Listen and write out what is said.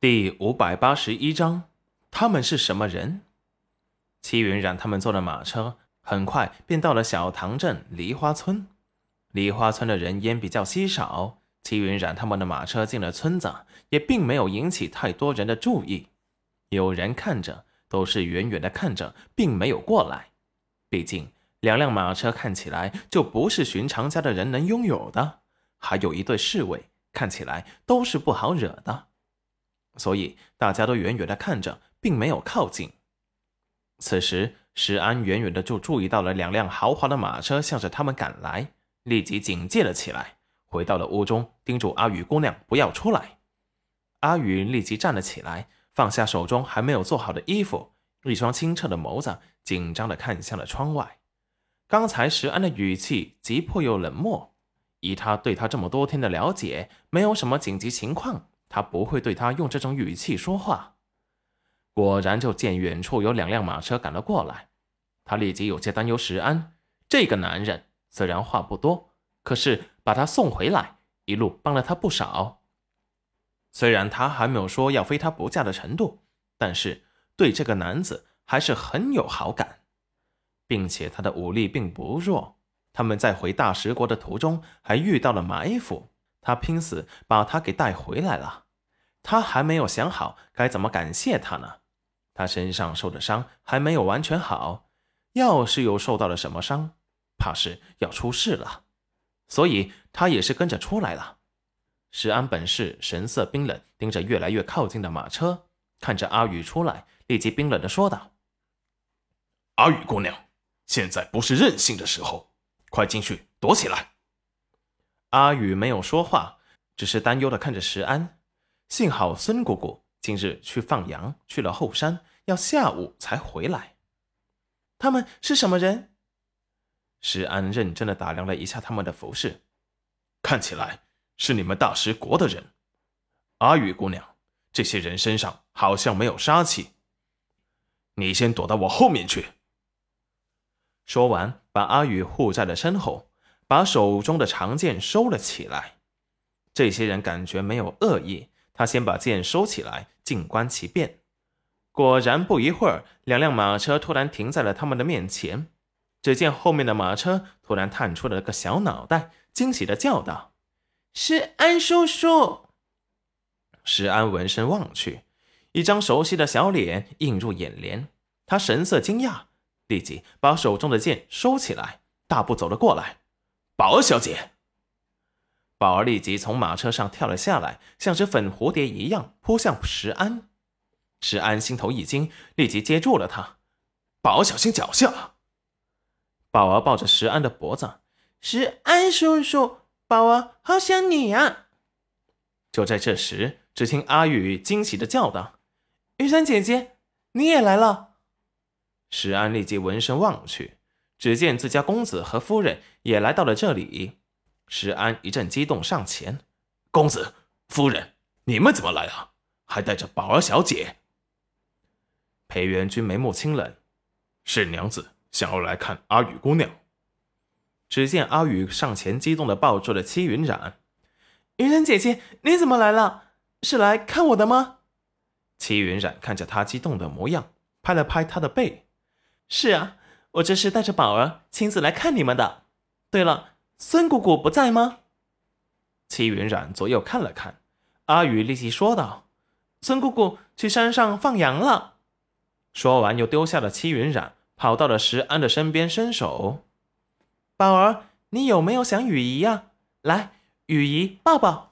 第五百八十一章，他们是什么人？齐云染他们坐了马车，很快便到了小塘镇梨花村。梨花村的人烟比较稀少，齐云染他们的马车进了村子，也并没有引起太多人的注意。有人看着，都是远远的看着，并没有过来。毕竟两辆马车看起来就不是寻常家的人能拥有的，还有一队侍卫，看起来都是不好惹的。所以大家都远远的看着，并没有靠近。此时，石安远远的就注意到了两辆豪华的马车向着他们赶来，立即警戒了起来，回到了屋中，叮嘱阿雨姑娘不要出来。阿雨立即站了起来，放下手中还没有做好的衣服，一双清澈的眸子紧张的看向了窗外。刚才石安的语气急迫又冷漠，以他对他这么多天的了解，没有什么紧急情况。他不会对他用这种语气说话。果然，就见远处有两辆马车赶了过来。他立即有些担忧石安这个男人，虽然话不多，可是把他送回来，一路帮了他不少。虽然他还没有说要非他不嫁的程度，但是对这个男子还是很有好感，并且他的武力并不弱。他们在回大石国的途中还遇到了埋伏。他拼死把他给带回来了，他还没有想好该怎么感谢他呢。他身上受的伤还没有完全好，要是又受到了什么伤，怕是要出事了。所以他也是跟着出来了。石安本是神色冰冷，盯着越来越靠近的马车，看着阿宇出来，立即冰冷的说道：“阿宇姑娘，现在不是任性的时候，快进去躲起来。”阿宇没有说话，只是担忧的看着石安。幸好孙姑姑今日去放羊去了后山，要下午才回来。他们是什么人？石安认真的打量了一下他们的服饰，看起来是你们大石国的人。阿宇姑娘，这些人身上好像没有杀气，你先躲到我后面去。说完，把阿宇护在了身后。把手中的长剑收了起来。这些人感觉没有恶意，他先把剑收起来，静观其变。果然，不一会儿，两辆马车突然停在了他们的面前。只见后面的马车突然探出了个小脑袋，惊喜的叫道：“是安叔叔！”石安闻声望去，一张熟悉的小脸映入眼帘。他神色惊讶，立即把手中的剑收起来，大步走了过来。宝儿小姐，宝儿立即从马车上跳了下来，像只粉蝴蝶一样扑向石安。石安心头一惊，立即接住了他。宝儿小心脚下。宝儿抱着石安的脖子，石安叔叔，宝儿好想你啊！就在这时，只听阿雨惊喜的叫道：“玉山姐姐，你也来了！”石安立即闻声望去。只见自家公子和夫人也来到了这里，石安一阵激动，上前：“公子、夫人，你们怎么来了？还带着宝儿小姐？”裴元君眉目清冷：“是娘子想要来看阿雨姑娘。”只见阿雨上前，激动的抱住了戚云染：“云染姐姐，你怎么来了？是来看我的吗？”戚云染看着他激动的模样，拍了拍他的背：“是啊。”我这是带着宝儿亲自来看你们的。对了，孙姑姑不在吗？戚云染左右看了看，阿宇立即说道：“孙姑姑去山上放羊了。”说完，又丢下了戚云染，跑到了石安的身边，伸手：“宝儿，你有没有想雨姨呀？来，雨姨抱抱。”